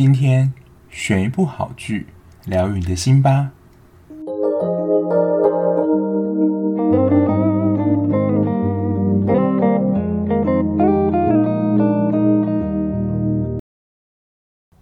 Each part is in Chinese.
今天选一部好剧，疗愈你的心吧。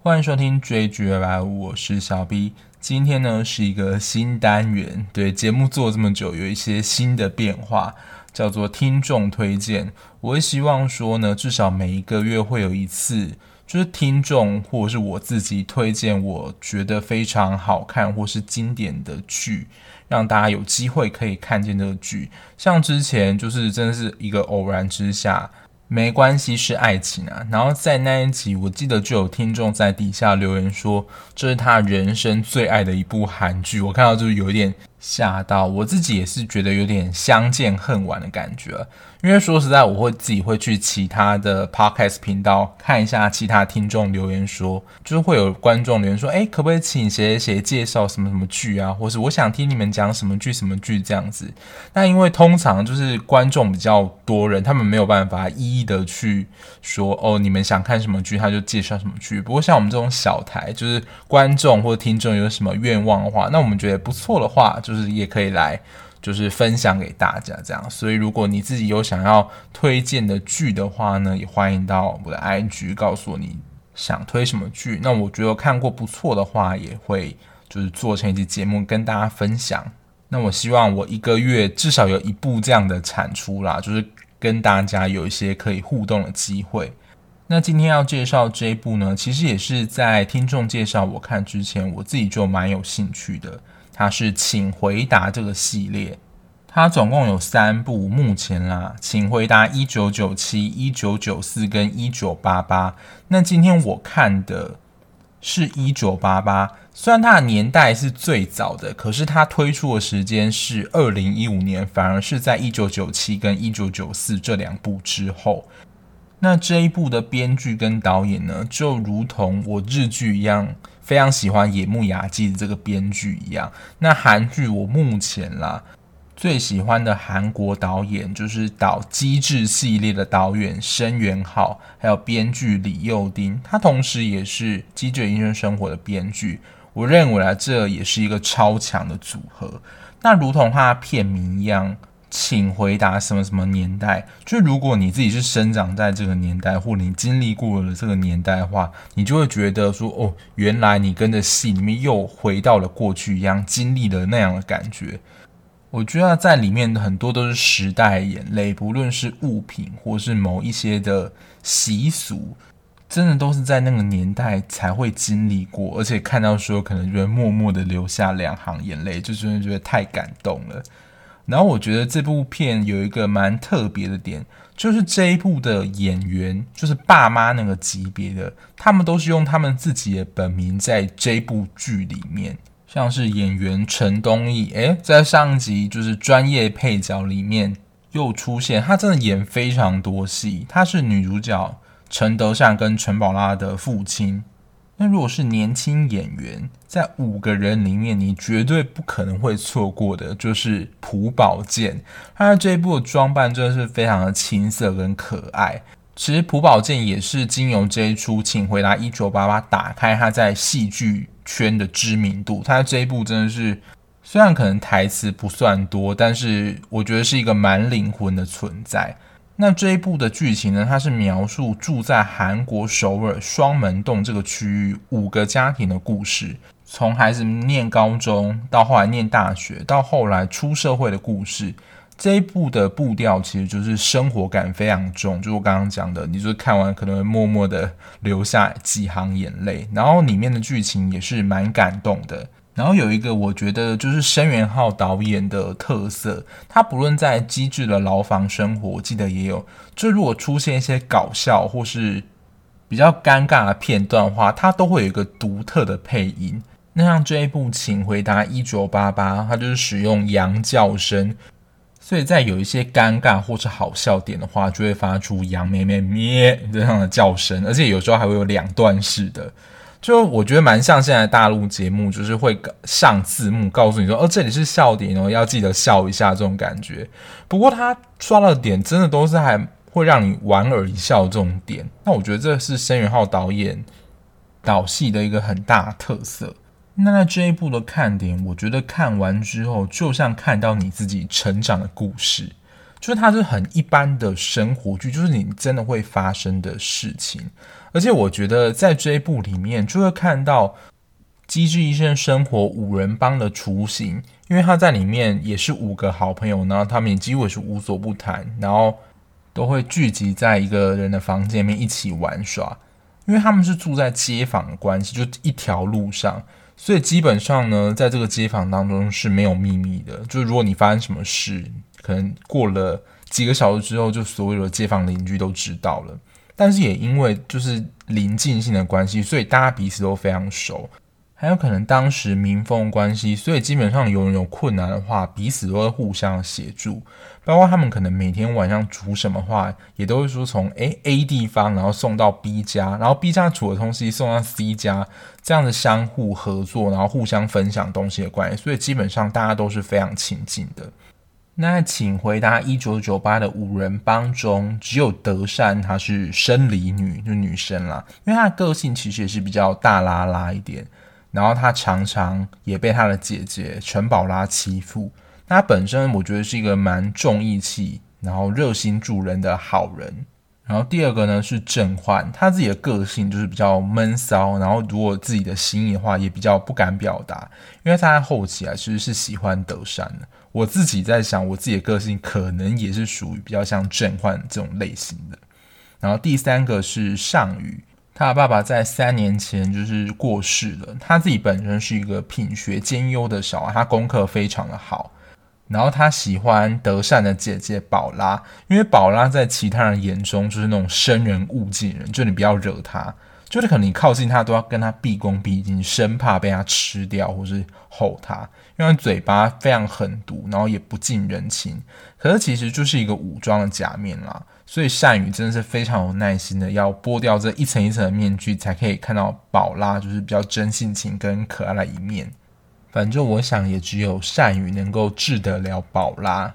欢迎收听追剧二百五，我是小 B。今天呢是一个新单元，对，节目做这么久，有一些新的变化。叫做听众推荐，我会希望说呢，至少每一个月会有一次，就是听众或者是我自己推荐我觉得非常好看或是经典的剧，让大家有机会可以看见这个剧。像之前就是真的是一个偶然之下。没关系，是爱情啊。然后在那一集，我记得就有听众在底下留言说，这是他人生最爱的一部韩剧。我看到就是有一点吓到，我自己也是觉得有点相见恨晚的感觉。因为说实在，我会自己会去其他的 podcast 频道看一下其他听众留言说，就是会有观众留言说，哎，可不可以请谁谁介绍什么什么剧啊，或是我想听你们讲什么剧什么剧这样子。那因为通常就是观众比较多人，他们没有办法一一的去说，哦，你们想看什么剧，他就介绍什么剧。不过像我们这种小台，就是观众或听众有什么愿望的话，那我们觉得不错的话，就是也可以来。就是分享给大家这样，所以如果你自己有想要推荐的剧的话呢，也欢迎到我的 IG 告诉我你想推什么剧。那我觉得看过不错的话，也会就是做成一期节目跟大家分享。那我希望我一个月至少有一部这样的产出啦，就是跟大家有一些可以互动的机会。那今天要介绍这一部呢，其实也是在听众介绍我看之前，我自己就蛮有兴趣的。它是《请回答》这个系列，它总共有三部，目前啦，《请回答》一九九七、一九九四跟一九八八。那今天我看的是一九八八，虽然它的年代是最早的，可是它推出的时间是二零一五年，反而是在一九九七跟一九九四这两部之后。那这一部的编剧跟导演呢，就如同我日剧一样。非常喜欢野木雅纪的这个编剧一样，那韩剧我目前啦最喜欢的韩国导演就是导《机智》系列的导演申元浩，还有编剧李幼丁，他同时也是《机智医生生活》的编剧。我认为啊，这也是一个超强的组合。那如同他的片名一样。请回答什么什么年代？就如果你自己是生长在这个年代，或你经历过了这个年代的话，你就会觉得说，哦，原来你跟着戏里面又回到了过去一样，经历了那样的感觉。我觉得在里面的很多都是时代眼泪，不论是物品或是某一些的习俗，真的都是在那个年代才会经历过，而且看到说可能就会默默的流下两行眼泪，就真的觉得太感动了。然后我觉得这部片有一个蛮特别的点，就是这一部的演员，就是爸妈那个级别的，他们都是用他们自己的本名在这部剧里面，像是演员陈东义，诶，在上集就是专业配角里面又出现，他真的演非常多戏，他是女主角陈德善跟陈宝拉的父亲。那如果是年轻演员，在五个人里面，你绝对不可能会错过的，就是朴宝剑。他的这一部的装扮真的是非常的青涩跟可爱。其实朴宝剑也是经由这一出《请回答一九八八》打开他在戏剧圈的知名度。他这一部真的是，虽然可能台词不算多，但是我觉得是一个蛮灵魂的存在。那这一部的剧情呢，它是描述住在韩国首尔双门洞这个区域五个家庭的故事，从孩子念高中到后来念大学，到后来出社会的故事。这一部的步调其实就是生活感非常重，就我刚刚讲的，你就是看完可能会默默的流下几行眼泪，然后里面的剧情也是蛮感动的。然后有一个我觉得就是申元浩导演的特色，他不论在机智的牢房生活，我记得也有，就如果出现一些搞笑或是比较尴尬的片段的话，他都会有一个独特的配音。那像这一部《请回答一九八八》，它就是使用羊叫声，所以在有一些尴尬或是好笑点的话，就会发出羊咩咩咩这样的叫声，而且有时候还会有两段式的。就我觉得蛮像现在大陆节目，就是会上字幕告诉你说，哦，这里是笑点哦，要记得笑一下这种感觉。不过他刷到的点真的都是还会让你莞尔一笑这种点。那我觉得这是申元浩导演导戏的一个很大特色。那在这一部的看点，我觉得看完之后就像看到你自己成长的故事，就是它是很一般的生活剧，就是你真的会发生的事情。而且我觉得在这一部里面，就会看到《机智医生生活》五人帮的雏形，因为他在里面也是五个好朋友，然后他们也几乎也是无所不谈，然后都会聚集在一个人的房间里面一起玩耍，因为他们是住在街坊的关系，就一条路上。所以基本上呢，在这个街坊当中是没有秘密的。就是如果你发生什么事，可能过了几个小时之后，就所有的街坊邻居都知道了。但是也因为就是邻近性的关系，所以大家彼此都非常熟。还有可能当时民风关系，所以基本上有人有困难的话，彼此都会互相协助。包括他们可能每天晚上煮什么话，也都会说从诶 A 地方，然后送到 B 家，然后 B 家煮的东西送到 C 家，这样的相互合作，然后互相分享东西的关系，所以基本上大家都是非常亲近的。那请回答一九九八的五人帮中，只有德善她是生理女，就女生啦，因为她的个性其实也是比较大拉拉一点。然后她常常也被她的姐姐陈宝拉欺负。她本身我觉得是一个蛮重义气，然后热心助人的好人。然后第二个呢是郑焕，他自己的个性就是比较闷骚，然后如果自己的心意的话也比较不敢表达，因为他在后期啊其实是喜欢德善的。我自己在想，我自己的个性可能也是属于比较像郑焕这种类型的。然后第三个是尚宇。他的爸爸在三年前就是过世了。他自己本身是一个品学兼优的小孩，他功课非常的好。然后他喜欢德善的姐姐宝拉，因为宝拉在其他人眼中就是那种生人勿近人，就你不要惹他，就是可能你靠近他都要跟他毕恭毕敬，生怕被他吃掉或是吼他，因为嘴巴非常狠毒，然后也不近人情。可是其实就是一个武装的假面啦。所以善宇真的是非常有耐心的，要剥掉这一层一层的面具，才可以看到宝拉就是比较真性情跟可爱的一面。反正我想也只有善宇能够治得了宝拉。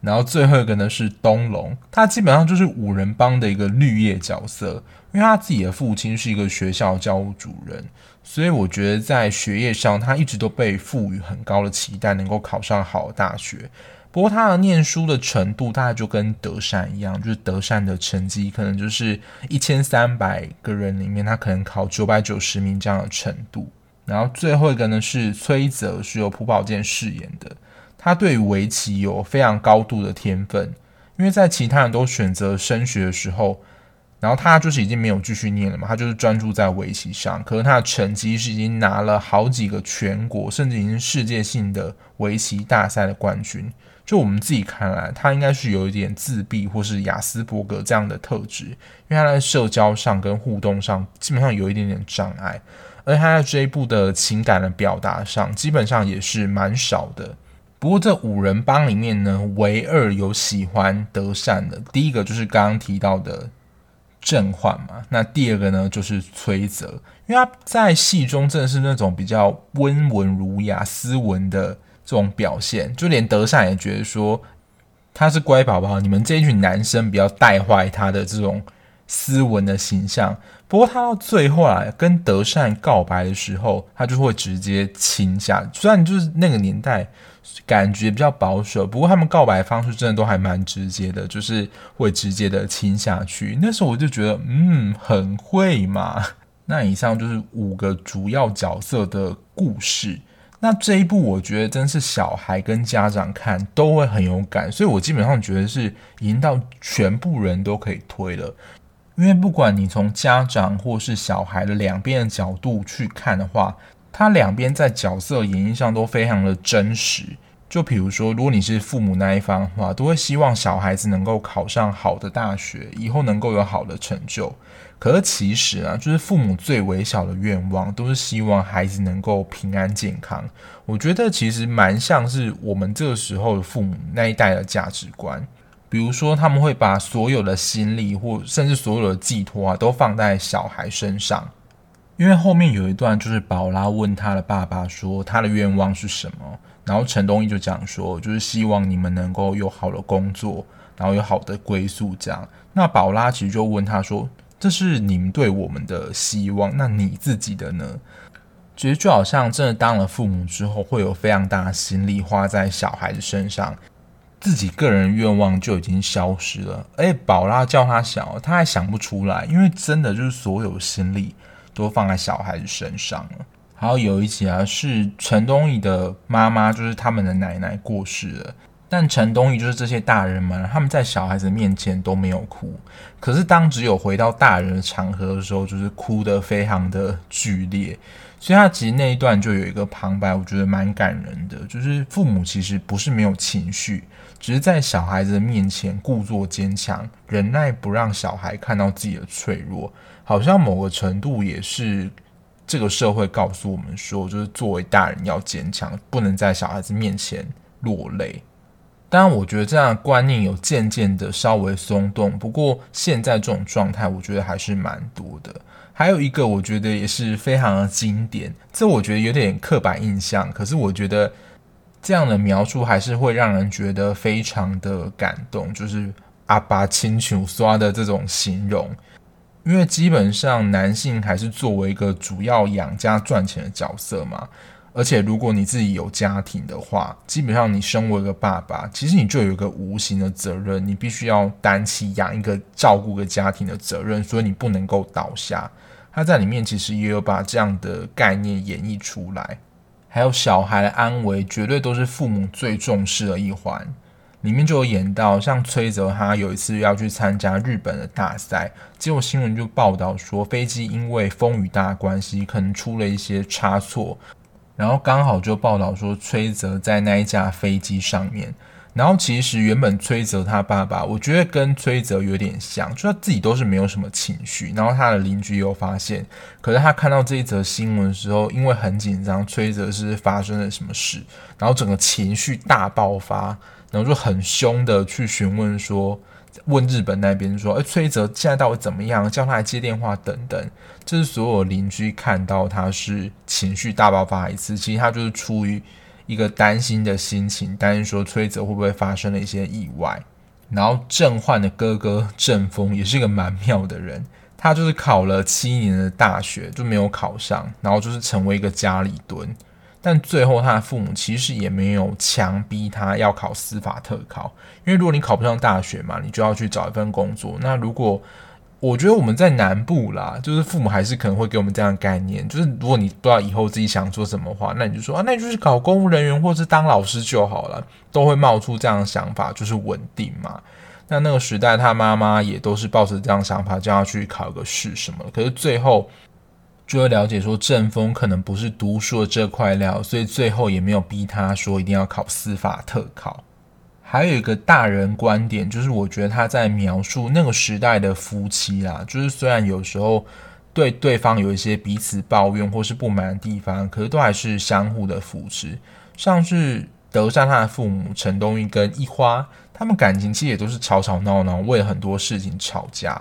然后最后一个呢是东龙，他基本上就是五人帮的一个绿叶角色，因为他自己的父亲是一个学校教务主任，所以我觉得在学业上他一直都被赋予很高的期待，能够考上好大学。不过他的念书的程度大概就跟德善一样，就是德善的成绩可能就是一千三百个人里面，他可能考九百九十名这样的程度。然后最后一个呢是崔泽，是由朴宝剑饰演的，他对围棋有非常高度的天分，因为在其他人都选择升学的时候。然后他就是已经没有继续念了嘛，他就是专注在围棋上。可是他的成绩是已经拿了好几个全国，甚至已经世界性的围棋大赛的冠军。就我们自己看来，他应该是有一点自闭或是雅斯伯格这样的特质，因为他在社交上跟互动上基本上有一点点障碍，而他在这一部的情感的表达上基本上也是蛮少的。不过这五人帮里面呢，唯二有喜欢德善的，第一个就是刚刚提到的。郑焕嘛，那第二个呢就是崔泽，因为他在戏中真的是那种比较温文儒雅、斯文的这种表现，就连德善也觉得说他是乖宝宝，你们这一群男生不要带坏他的这种斯文的形象。不过他到最后啊，跟德善告白的时候，他就会直接亲下，虽然就是那个年代。感觉比较保守，不过他们告白方式真的都还蛮直接的，就是会直接的亲下去。那时候我就觉得，嗯，很会嘛。那以上就是五个主要角色的故事。那这一部我觉得真是小孩跟家长看都会很有感，所以我基本上觉得是已经到全部人都可以推了。因为不管你从家长或是小孩的两边的角度去看的话。他两边在角色演绎上都非常的真实，就比如说，如果你是父母那一方的话，都会希望小孩子能够考上好的大学，以后能够有好的成就。可是其实啊，就是父母最微小的愿望，都是希望孩子能够平安健康。我觉得其实蛮像是我们这个时候的父母那一代的价值观，比如说他们会把所有的心力或甚至所有的寄托啊，都放在小孩身上。因为后面有一段，就是宝拉问他的爸爸说他的愿望是什么，然后陈东义就讲说，就是希望你们能够有好的工作，然后有好的归宿这样。那宝拉其实就问他说，这是你们对我们的希望，那你自己的呢？其实就好像真的当了父母之后，会有非常大的心力花在小孩子身上，自己个人愿望就已经消失了。而且，宝拉叫他想，他还想不出来，因为真的就是所有心力都放在小孩子身上了。还有有一集啊，是陈东义的妈妈，就是他们的奶奶过世了。但陈东义就是这些大人们，他们在小孩子面前都没有哭，可是当只有回到大人的场合的时候，就是哭得非常的剧烈。所以他其实那一段就有一个旁白，我觉得蛮感人的，就是父母其实不是没有情绪，只是在小孩子的面前故作坚强，忍耐不让小孩看到自己的脆弱，好像某个程度也是这个社会告诉我们说，就是作为大人要坚强，不能在小孩子面前落泪。当然，我觉得这样的观念有渐渐的稍微松动。不过现在这种状态，我觉得还是蛮多的。还有一个，我觉得也是非常的经典。这我觉得有点刻板印象，可是我觉得这样的描述还是会让人觉得非常的感动。就是阿爸亲像刷的这种形容，因为基本上男性还是作为一个主要养家赚钱的角色嘛。而且，如果你自己有家庭的话，基本上你身为一个爸爸，其实你就有一个无形的责任，你必须要担起养一个、照顾个家庭的责任，所以你不能够倒下。他在里面其实也有把这样的概念演绎出来。还有小孩的安危，绝对都是父母最重视的一环。里面就有演到，像崔泽他有一次要去参加日本的大赛，结果新闻就报道说，飞机因为风雨大关系，可能出了一些差错。然后刚好就报道说，崔泽在那一架飞机上面。然后其实原本崔泽他爸爸，我觉得跟崔泽有点像，就他自己都是没有什么情绪。然后他的邻居又发现，可是他看到这一则新闻的时候，因为很紧张，崔泽是发生了什么事，然后整个情绪大爆发，然后就很凶的去询问说。问日本那边说：“哎，崔泽现在到底怎么样？叫他来接电话等等。”这是所有邻居看到他是情绪大爆发一次，其实他就是出于一个担心的心情，担心说崔泽会不会发生了一些意外。然后郑焕的哥哥郑峰也是一个蛮妙的人，他就是考了七年的大学就没有考上，然后就是成为一个家里蹲。但最后，他的父母其实也没有强逼他要考司法特考，因为如果你考不上大学嘛，你就要去找一份工作。那如果我觉得我们在南部啦，就是父母还是可能会给我们这样的概念，就是如果你不知道以后自己想做什么话，那你就说啊，那你就是考公务人员或是当老师就好了，都会冒出这样的想法，就是稳定嘛。那那个时代，他妈妈也都是抱着这样想法，叫他去考个试什么的。可是最后。就会了解说，郑峰可能不是读书的这块料，所以最后也没有逼他说一定要考司法特考。还有一个大人观点，就是我觉得他在描述那个时代的夫妻啦，就是虽然有时候对对方有一些彼此抱怨或是不满的地方，可是都还是相互的扶持。像是德善他的父母陈东玉跟一花，他们感情其实也都是吵吵闹闹，为了很多事情吵架。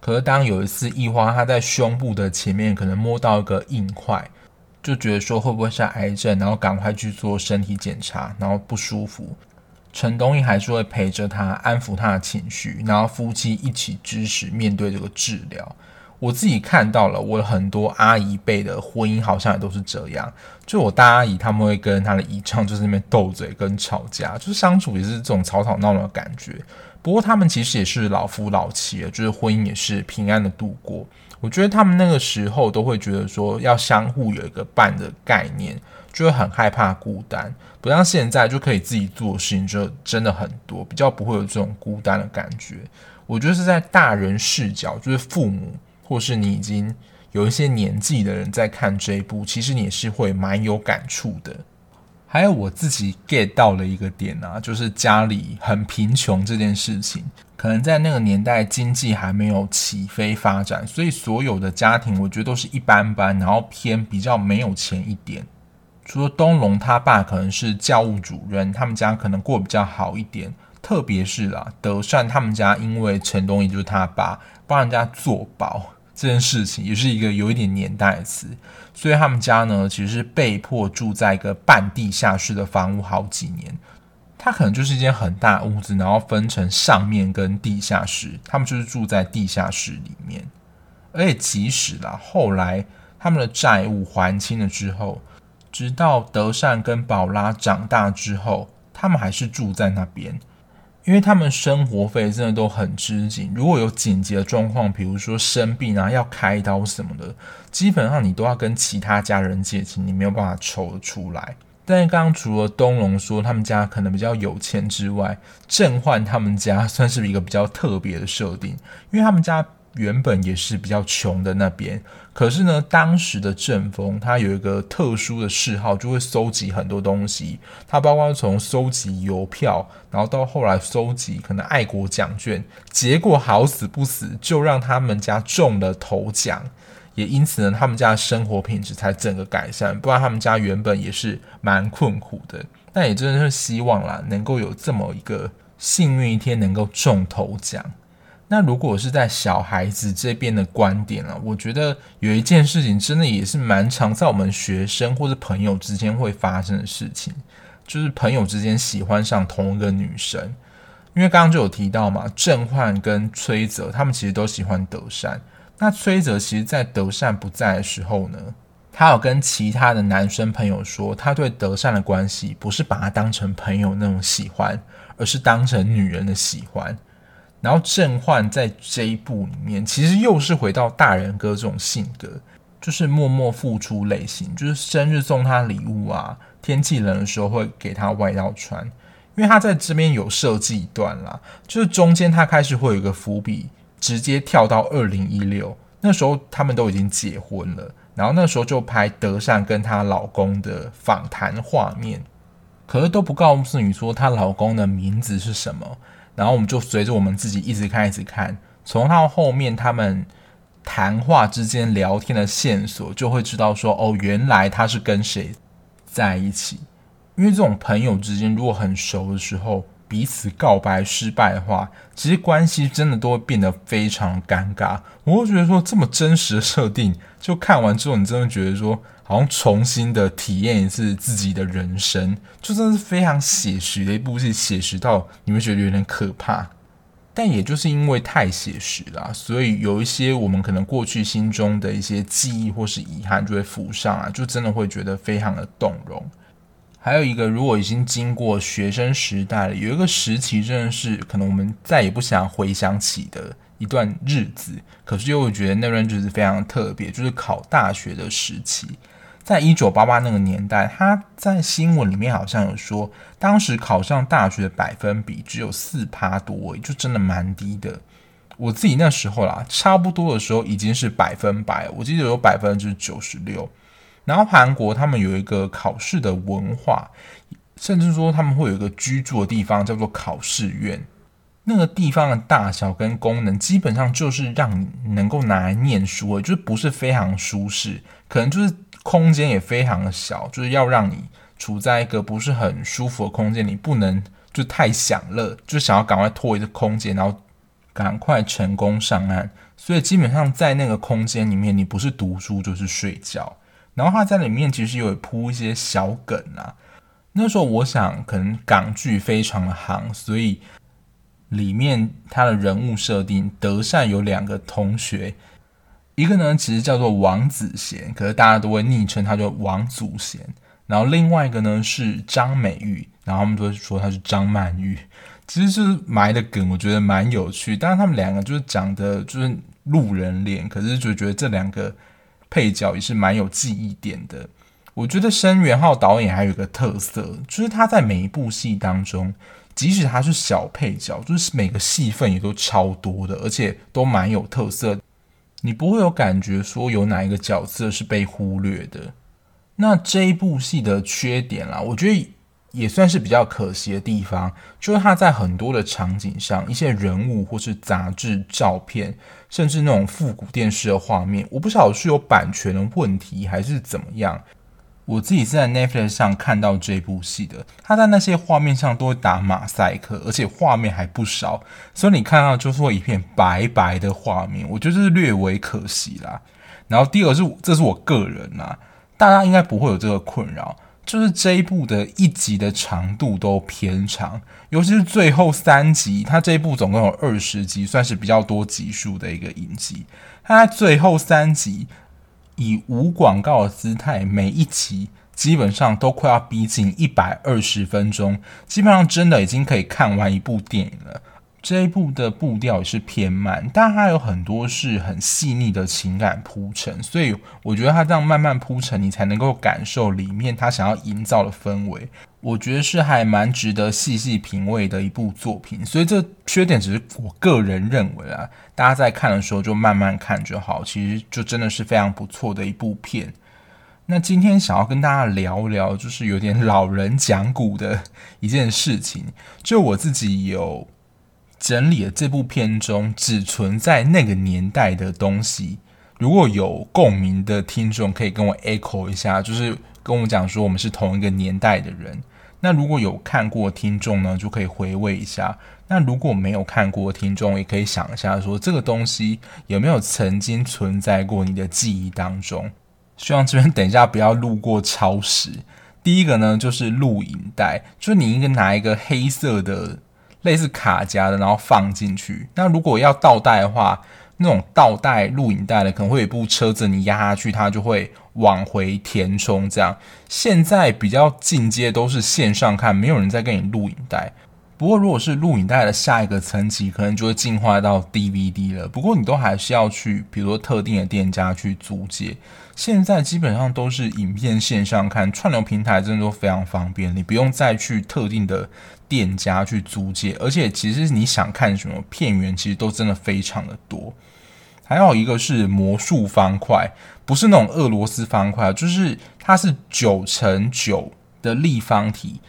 可是当有一次一花他在胸部的前面可能摸到一个硬块，就觉得说会不会是癌症，然后赶快去做身体检查，然后不舒服。陈东英还是会陪着他，安抚他的情绪，然后夫妻一起支持面对这个治疗。我自己看到了，我很多阿姨辈的婚姻好像也都是这样。就我大阿姨他们会跟他的姨丈就是那边斗嘴跟吵架，就是相处也是这种吵吵闹闹的感觉。不过他们其实也是老夫老妻了，就是婚姻也是平安的度过。我觉得他们那个时候都会觉得说要相互有一个伴的概念，就会很害怕孤单。不像现在就可以自己做事情就真的很多，比较不会有这种孤单的感觉。我觉得是在大人视角，就是父母。或是你已经有一些年纪的人在看这一部，其实你也是会蛮有感触的。还有我自己 get 到了一个点啊，就是家里很贫穷这件事情，可能在那个年代经济还没有起飞发展，所以所有的家庭我觉得都是一般般，然后偏比较没有钱一点。除了东龙他爸可能是教务主任，他们家可能过比较好一点。特别是啦，德善他们家因为陈东义就是他爸帮人家做保。这件事情也是一个有一点年代的词，所以他们家呢，其实是被迫住在一个半地下室的房屋好几年。他可能就是一间很大屋子，然后分成上面跟地下室，他们就是住在地下室里面。而且即使啦，后来他们的债务还清了之后，直到德善跟宝拉长大之后，他们还是住在那边。因为他们生活费真的都很吃紧，如果有紧急的状况，比如说生病啊、要开刀什么的，基本上你都要跟其他家人借钱，你没有办法筹得出来。但是刚刚除了东龙说他们家可能比较有钱之外，正焕他们家算是一个比较特别的设定，因为他们家。原本也是比较穷的那边，可是呢，当时的正风他有一个特殊的嗜好，就会收集很多东西。他包括从收集邮票，然后到后来收集可能爱国奖券，结果好死不死就让他们家中了头奖，也因此呢，他们家的生活品质才整个改善。不然他们家原本也是蛮困苦的。但也真的是希望啦，能够有这么一个幸运一天，能够中头奖。那如果是在小孩子这边的观点啊，我觉得有一件事情真的也是蛮常在我们学生或者朋友之间会发生的事情，就是朋友之间喜欢上同一个女生。因为刚刚就有提到嘛，正焕跟崔泽他们其实都喜欢德善。那崔泽其实，在德善不在的时候呢，他有跟其他的男生朋友说，他对德善的关系不是把他当成朋友那种喜欢，而是当成女人的喜欢。然后正焕在这一部里面，其实又是回到大人哥这种性格，就是默默付出类型，就是生日送他礼物啊，天气冷的时候会给他外套穿。因为他在这边有设计一段啦，就是中间他开始会有一个伏笔，直接跳到二零一六，那时候他们都已经结婚了，然后那时候就拍德善跟她老公的访谈画面，可是都不告诉你说她老公的名字是什么。然后我们就随着我们自己一直看一直看，从到后面他们谈话之间聊天的线索，就会知道说哦，原来他是跟谁在一起。因为这种朋友之间如果很熟的时候，彼此告白失败的话，其实关系真的都会变得非常尴尬。我会觉得说这么真实的设定，就看完之后，你真的觉得说。好像重新的体验一次自己的人生，就真的是非常写实的一部戏，写实到你会觉得有点可怕。但也就是因为太写实了，所以有一些我们可能过去心中的一些记忆或是遗憾就会浮上啊，就真的会觉得非常的动容。还有一个，如果已经经过学生时代了，有一个时期真的是可能我们再也不想回想起的。一段日子，可是又觉得那段日子非常特别，就是考大学的时期，在一九八八那个年代，他在新闻里面好像有说，当时考上大学的百分比只有四趴多，就真的蛮低的。我自己那时候啦，差不多的时候已经是百分百，我记得有百分之九十六。然后韩国他们有一个考试的文化，甚至说他们会有一个居住的地方叫做考试院。那个地方的大小跟功能，基本上就是让你能够拿来念书，就是不是非常舒适，可能就是空间也非常的小，就是要让你处在一个不是很舒服的空间里，不能就太享乐，就想要赶快脱离这空间，然后赶快成功上岸。所以基本上在那个空间里面，你不是读书就是睡觉。然后他在里面其实有铺一些小梗啊。那时候我想，可能港剧非常的行，所以。里面他的人物设定，德善有两个同学，一个呢其实叫做王子贤，可是大家都会昵称他叫王祖贤。然后另外一个呢是张美玉，然后他们都会说他是张曼玉。其实就是埋的梗，我觉得蛮有趣。但是他们两个就是长得就是路人脸，可是就觉得这两个配角也是蛮有记忆点的。我觉得申元浩导演还有一个特色，就是他在每一部戏当中。即使他是小配角，就是每个戏份也都超多的，而且都蛮有特色。你不会有感觉说有哪一个角色是被忽略的。那这一部戏的缺点啦，我觉得也算是比较可惜的地方，就是它在很多的场景上，一些人物或是杂志照片，甚至那种复古电视的画面，我不晓得是有版权的问题还是怎么样。我自己是在 Netflix 上看到这部戏的，它在那些画面上都会打马赛克，而且画面还不少，所以你看到就是会一片白白的画面，我觉得是略微可惜啦。然后第二是，这是我个人啦，大家应该不会有这个困扰，就是这一部的一集的长度都偏长，尤其是最后三集，它这一部总共有二十集，算是比较多集数的一个影集。它最后三集以无广告的姿态，每一集基本上都快要逼近一百二十分钟，基本上真的已经可以看完一部电影了。这一部的步调也是偏慢，但它有很多是很细腻的情感铺陈，所以我觉得它这样慢慢铺陈，你才能够感受里面他想要营造的氛围。我觉得是还蛮值得细细品味的一部作品。所以这缺点只是我个人认为啊，大家在看的时候就慢慢看就好。其实就真的是非常不错的一部片。那今天想要跟大家聊聊，就是有点老人讲古的一件事情，就我自己有。整理了这部片中只存在那个年代的东西，如果有共鸣的听众可以跟我 echo 一下，就是跟我讲说我们是同一个年代的人。那如果有看过听众呢，就可以回味一下。那如果没有看过听众，也可以想一下说这个东西有没有曾经存在过你的记忆当中。希望这边等一下不要路过超时。第一个呢，就是录影带，就你应该拿一个黑色的。类似卡夹的，然后放进去。那如果要倒带的话，那种倒带录影带的，可能会有一部车子，你压下去，它就会往回填充。这样，现在比较进阶都是线上看，没有人在跟你录影带。不过，如果是录影带的下一个层级，可能就会进化到 DVD 了。不过，你都还是要去，比如说特定的店家去租借。现在基本上都是影片线上看，串流平台真的都非常方便，你不用再去特定的店家去租借。而且，其实你想看什么片源，其实都真的非常的多。还有一个是魔术方块，不是那种俄罗斯方块，就是它是九乘九的立方体。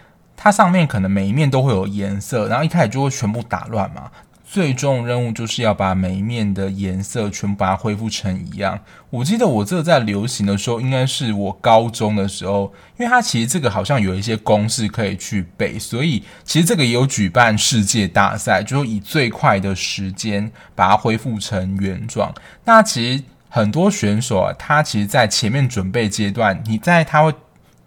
它上面可能每一面都会有颜色，然后一开始就会全部打乱嘛。最终任务就是要把每一面的颜色全部把它恢复成一样。我记得我这个在流行的时候，应该是我高中的时候，因为它其实这个好像有一些公式可以去背，所以其实这个也有举办世界大赛，就是以最快的时间把它恢复成原状。那其实很多选手啊，他其实在前面准备阶段，你在他会。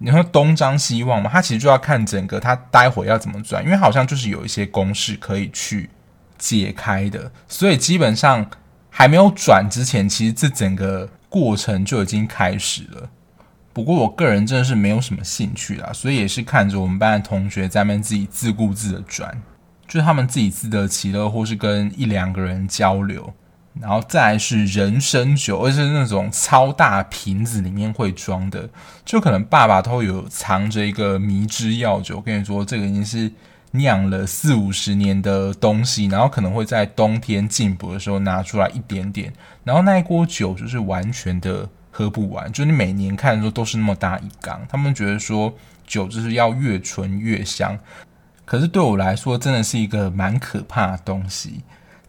你说东张西望嘛，他其实就要看整个他待会要怎么转，因为好像就是有一些公式可以去解开的，所以基本上还没有转之前，其实这整个过程就已经开始了。不过我个人真的是没有什么兴趣啦，所以也是看着我们班的同学在那边自己自顾自的转，就是他们自己自得其乐，或是跟一两个人交流。然后再是人参酒，而且是那种超大瓶子里面会装的，就可能爸爸都有藏着一个迷之药酒。我跟你说，这个已经是酿了四五十年的东西，然后可能会在冬天进补的时候拿出来一点点，然后那一锅酒就是完全的喝不完，就你每年看的时候都是那么大一缸。他们觉得说酒就是要越纯越香，可是对我来说真的是一个蛮可怕的东西。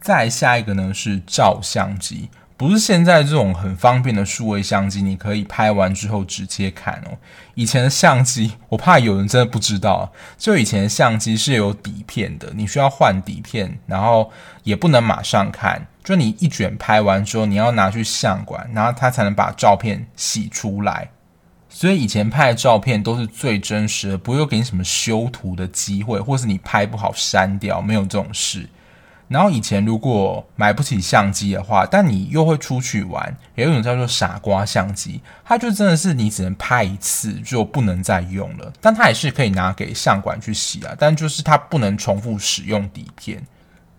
再下一个呢是照相机，不是现在这种很方便的数位相机，你可以拍完之后直接看哦。以前的相机，我怕有人真的不知道，就以前的相机是有底片的，你需要换底片，然后也不能马上看，就你一卷拍完之后，你要拿去相馆，然后它才能把照片洗出来。所以以前拍的照片都是最真实的，不会给你什么修图的机会，或是你拍不好删掉，没有这种事。然后以前如果买不起相机的话，但你又会出去玩，有一种叫做傻瓜相机，它就真的是你只能拍一次就不能再用了，但它也是可以拿给相馆去洗啊，但就是它不能重复使用底片。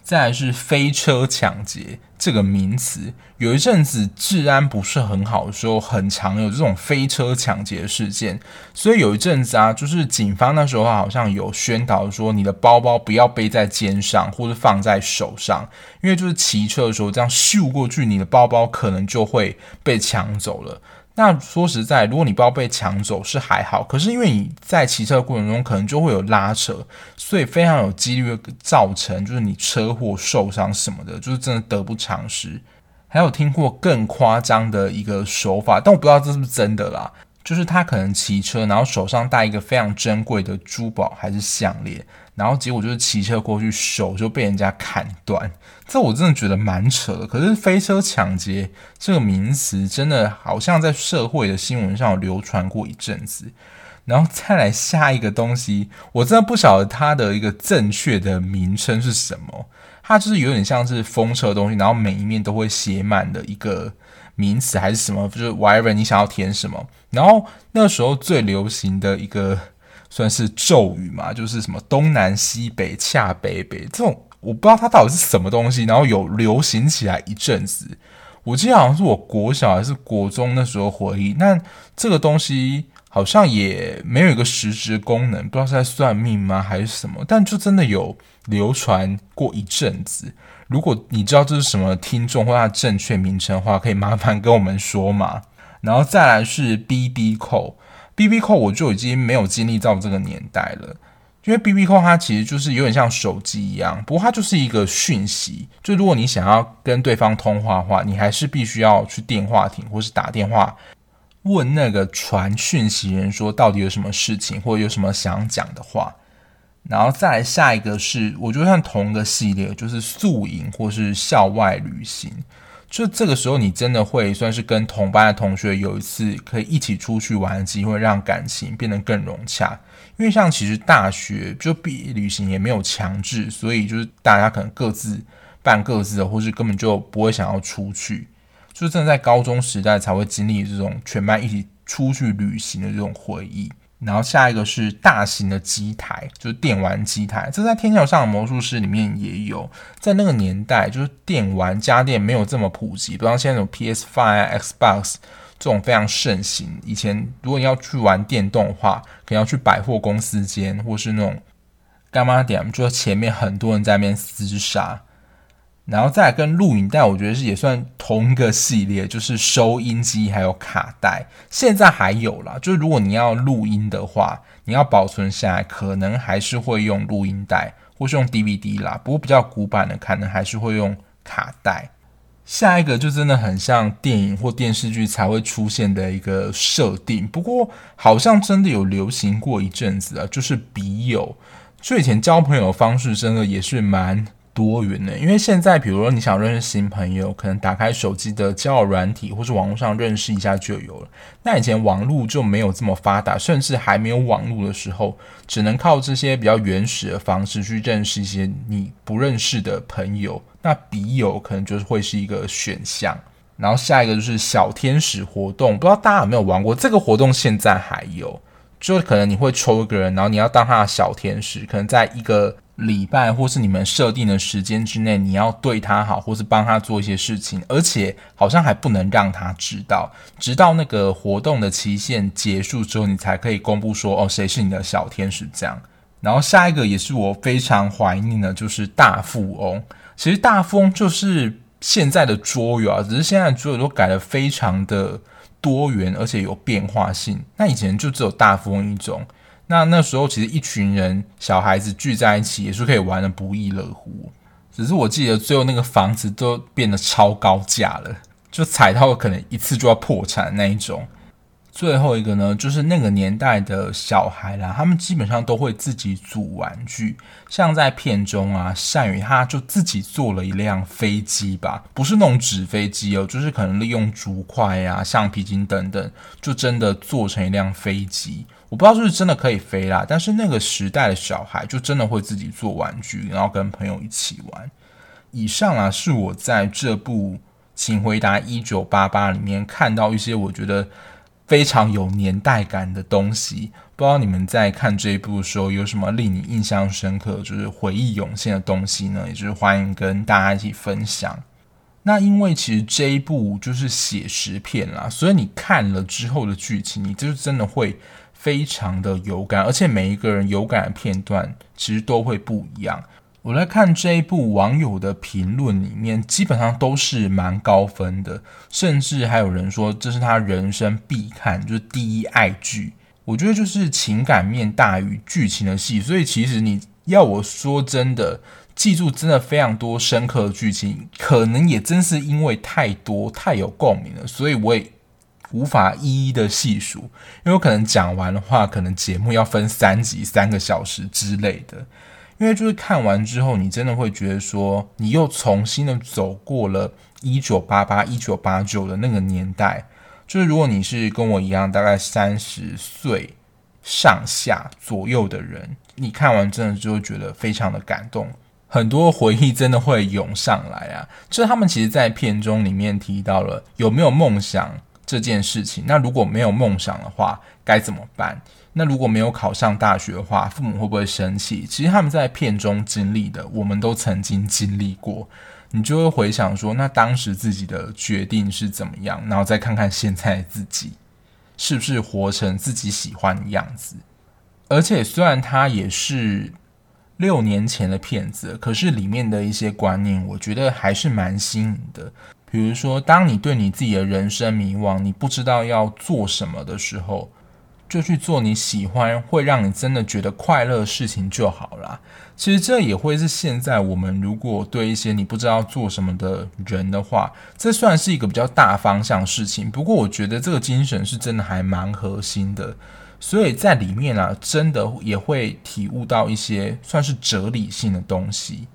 再来是飞车抢劫这个名词，有一阵子治安不是很好的时候，很常有这种飞车抢劫事件。所以有一阵子啊，就是警方那时候好像有宣导说，你的包包不要背在肩上，或者放在手上，因为就是骑车的时候这样咻过去，你的包包可能就会被抢走了。那说实在，如果你不要被抢走是还好，可是因为你在骑车过程中可能就会有拉扯，所以非常有几率造成就是你车祸受伤什么的，就是真的得不偿失。还有听过更夸张的一个手法，但我不知道这是不是真的啦。就是他可能骑车，然后手上戴一个非常珍贵的珠宝还是项链，然后结果就是骑车过去，手就被人家砍断。这我真的觉得蛮扯的。可是飞车抢劫这个名词真的好像在社会的新闻上流传过一阵子。然后再来下一个东西，我真的不晓得它的一个正确的名称是什么。它就是有点像是风车的东西，然后每一面都会写满的一个名词还是什么，就是 whatever 你想要填什么。然后那个时候最流行的一个算是咒语嘛，就是什么东南西北恰北北这种，我不知道它到底是什么东西，然后有流行起来一阵子。我记得好像是我国小还是国中那时候回忆，那这个东西。好像也没有一个实质功能，不知道是在算命吗，还是什么？但就真的有流传过一阵子。如果你知道这是什么听众或它正确名称的话，可以麻烦跟我们说嘛。然后再来是 BB 扣 BB Call，BB Call 我就已经没有经历到这个年代了，因为 BB Call 它其实就是有点像手机一样，不过它就是一个讯息。就如果你想要跟对方通话的话，你还是必须要去电话亭或是打电话。问那个传讯息人说，到底有什么事情，或者有什么想讲的话，然后再来下一个是，我觉得像同一个系列，就是宿营或是校外旅行。就这个时候，你真的会算是跟同班的同学有一次可以一起出去玩的机会，让感情变得更融洽。因为像其实大学就毕业旅行也没有强制，所以就是大家可能各自办各自的，或是根本就不会想要出去。就真的在高中时代才会经历这种全班一起出去旅行的这种回忆。然后下一个是大型的机台，就是电玩机台，这在《天桥上的魔术师》里面也有。在那个年代，就是电玩家电没有这么普及，不像现在那种 PS Five、Xbox 这种非常盛行。以前如果你要去玩电动的话，可能要去百货公司间，或是那种干嘛点，就是前面很多人在那边厮杀。然后再跟录影带，我觉得是也算同一个系列，就是收音机还有卡带，现在还有啦。就是如果你要录音的话，你要保存下来，可能还是会用录音带或是用 DVD 啦。不过比较古板的，可能还是会用卡带。下一个就真的很像电影或电视剧才会出现的一个设定，不过好像真的有流行过一阵子啊，就是笔友。所以以前交朋友的方式真的也是蛮。多元的，因为现在，比如说你想认识新朋友，可能打开手机的交友软体，或是网络上认识一下就有了。那以前网络就没有这么发达，甚至还没有网络的时候，只能靠这些比较原始的方式去认识一些你不认识的朋友。那笔友可能就是会是一个选项。然后下一个就是小天使活动，不知道大家有没有玩过这个活动？现在还有，就可能你会抽一个人，然后你要当他的小天使，可能在一个。礼拜或是你们设定的时间之内，你要对他好，或是帮他做一些事情，而且好像还不能让他知道，直到那个活动的期限结束之后，你才可以公布说哦，谁是你的小天使这样。然后下一个也是我非常怀念的，就是大富翁。其实大富翁就是现在的桌游啊，只是现在桌游都改的非常的多元，而且有变化性。那以前就只有大富翁一种。那那时候其实一群人小孩子聚在一起也是可以玩得不亦乐乎，只是我记得最后那个房子都变得超高价了，就踩到可能一次就要破产那一种。最后一个呢，就是那个年代的小孩啦，他们基本上都会自己组玩具，像在片中啊，善宇他就自己做了一辆飞机吧，不是那种纸飞机哦，就是可能利用竹块啊、橡皮筋等等，就真的做成一辆飞机。我不知道是不是真的可以飞啦，但是那个时代的小孩就真的会自己做玩具，然后跟朋友一起玩。以上啊，是我在这部《请回答一九八八》里面看到一些我觉得非常有年代感的东西。不知道你们在看这一部的时候有什么令你印象深刻，就是回忆涌现的东西呢？也就是欢迎跟大家一起分享。那因为其实这一部就是写实片啦，所以你看了之后的剧情，你就是真的会。非常的有感，而且每一个人有感的片段其实都会不一样。我来看这一部网友的评论里面，基本上都是蛮高分的，甚至还有人说这是他人生必看，就是第一爱剧。我觉得就是情感面大于剧情的戏，所以其实你要我说真的记住真的非常多深刻的剧情，可能也真是因为太多太有共鸣了，所以我也。无法一一的细数，因为可能讲完的话，可能节目要分三集、三个小时之类的。因为就是看完之后，你真的会觉得说，你又重新的走过了一九八八、一九八九的那个年代。就是如果你是跟我一样，大概三十岁上下左右的人，你看完真的就会觉得非常的感动。很多回忆真的会涌上来啊。就是他们其实，在片中里面提到了有没有梦想这件事情。那如果没有梦想的话，该怎么办？那如果没有考上大学的话，父母会不会生气？其实他们在片中经历的，我们都曾经经历过。你就会回想说，那当时自己的决定是怎么样，然后再看看现在自己是不是活成自己喜欢的样子。而且虽然它也是六年前的片子，可是里面的一些观念，我觉得还是蛮新颖的。比如说，当你对你自己的人生迷惘，你不知道要做什么的时候。就去做你喜欢、会让你真的觉得快乐的事情就好啦。其实这也会是现在我们如果对一些你不知道做什么的人的话，这算是一个比较大方向事情。不过我觉得这个精神是真的还蛮核心的，所以在里面啊，真的也会体悟到一些算是哲理性的东西。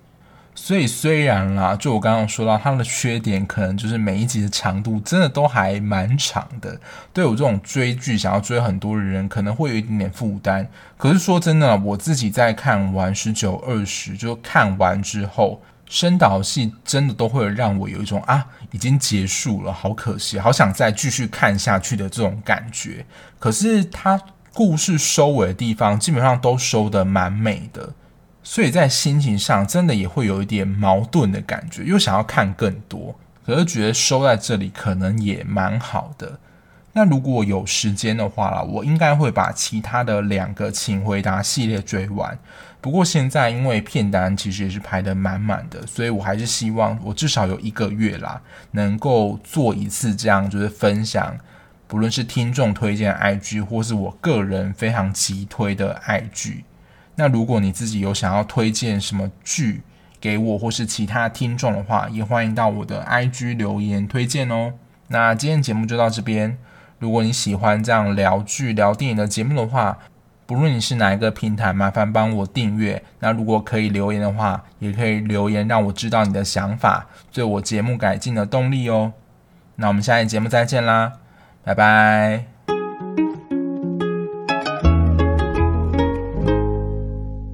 所以虽然啦，就我刚刚说到，它的缺点可能就是每一集的长度真的都还蛮长的，对我这种追剧想要追很多的人，可能会有一点点负担。可是说真的，我自己在看完十九二十，就看完之后，深导戏真的都会让我有一种啊，已经结束了，好可惜，好想再继续看下去的这种感觉。可是它故事收尾的地方，基本上都收得蛮美的。所以在心情上，真的也会有一点矛盾的感觉，又想要看更多，可是觉得收在这里可能也蛮好的。那如果有时间的话啦，我应该会把其他的两个请回答系列追完。不过现在因为片单其实也是排得满满的，所以我还是希望我至少有一个月啦，能够做一次这样，就是分享，不论是听众推荐的爱剧，或是我个人非常急推的 IG。那如果你自己有想要推荐什么剧给我，或是其他听众的话，也欢迎到我的 IG 留言推荐哦。那今天节目就到这边。如果你喜欢这样聊剧、聊电影的节目的话，不论你是哪一个平台，麻烦帮我订阅。那如果可以留言的话，也可以留言让我知道你的想法，对我节目改进的动力哦。那我们下一节目再见啦，拜拜。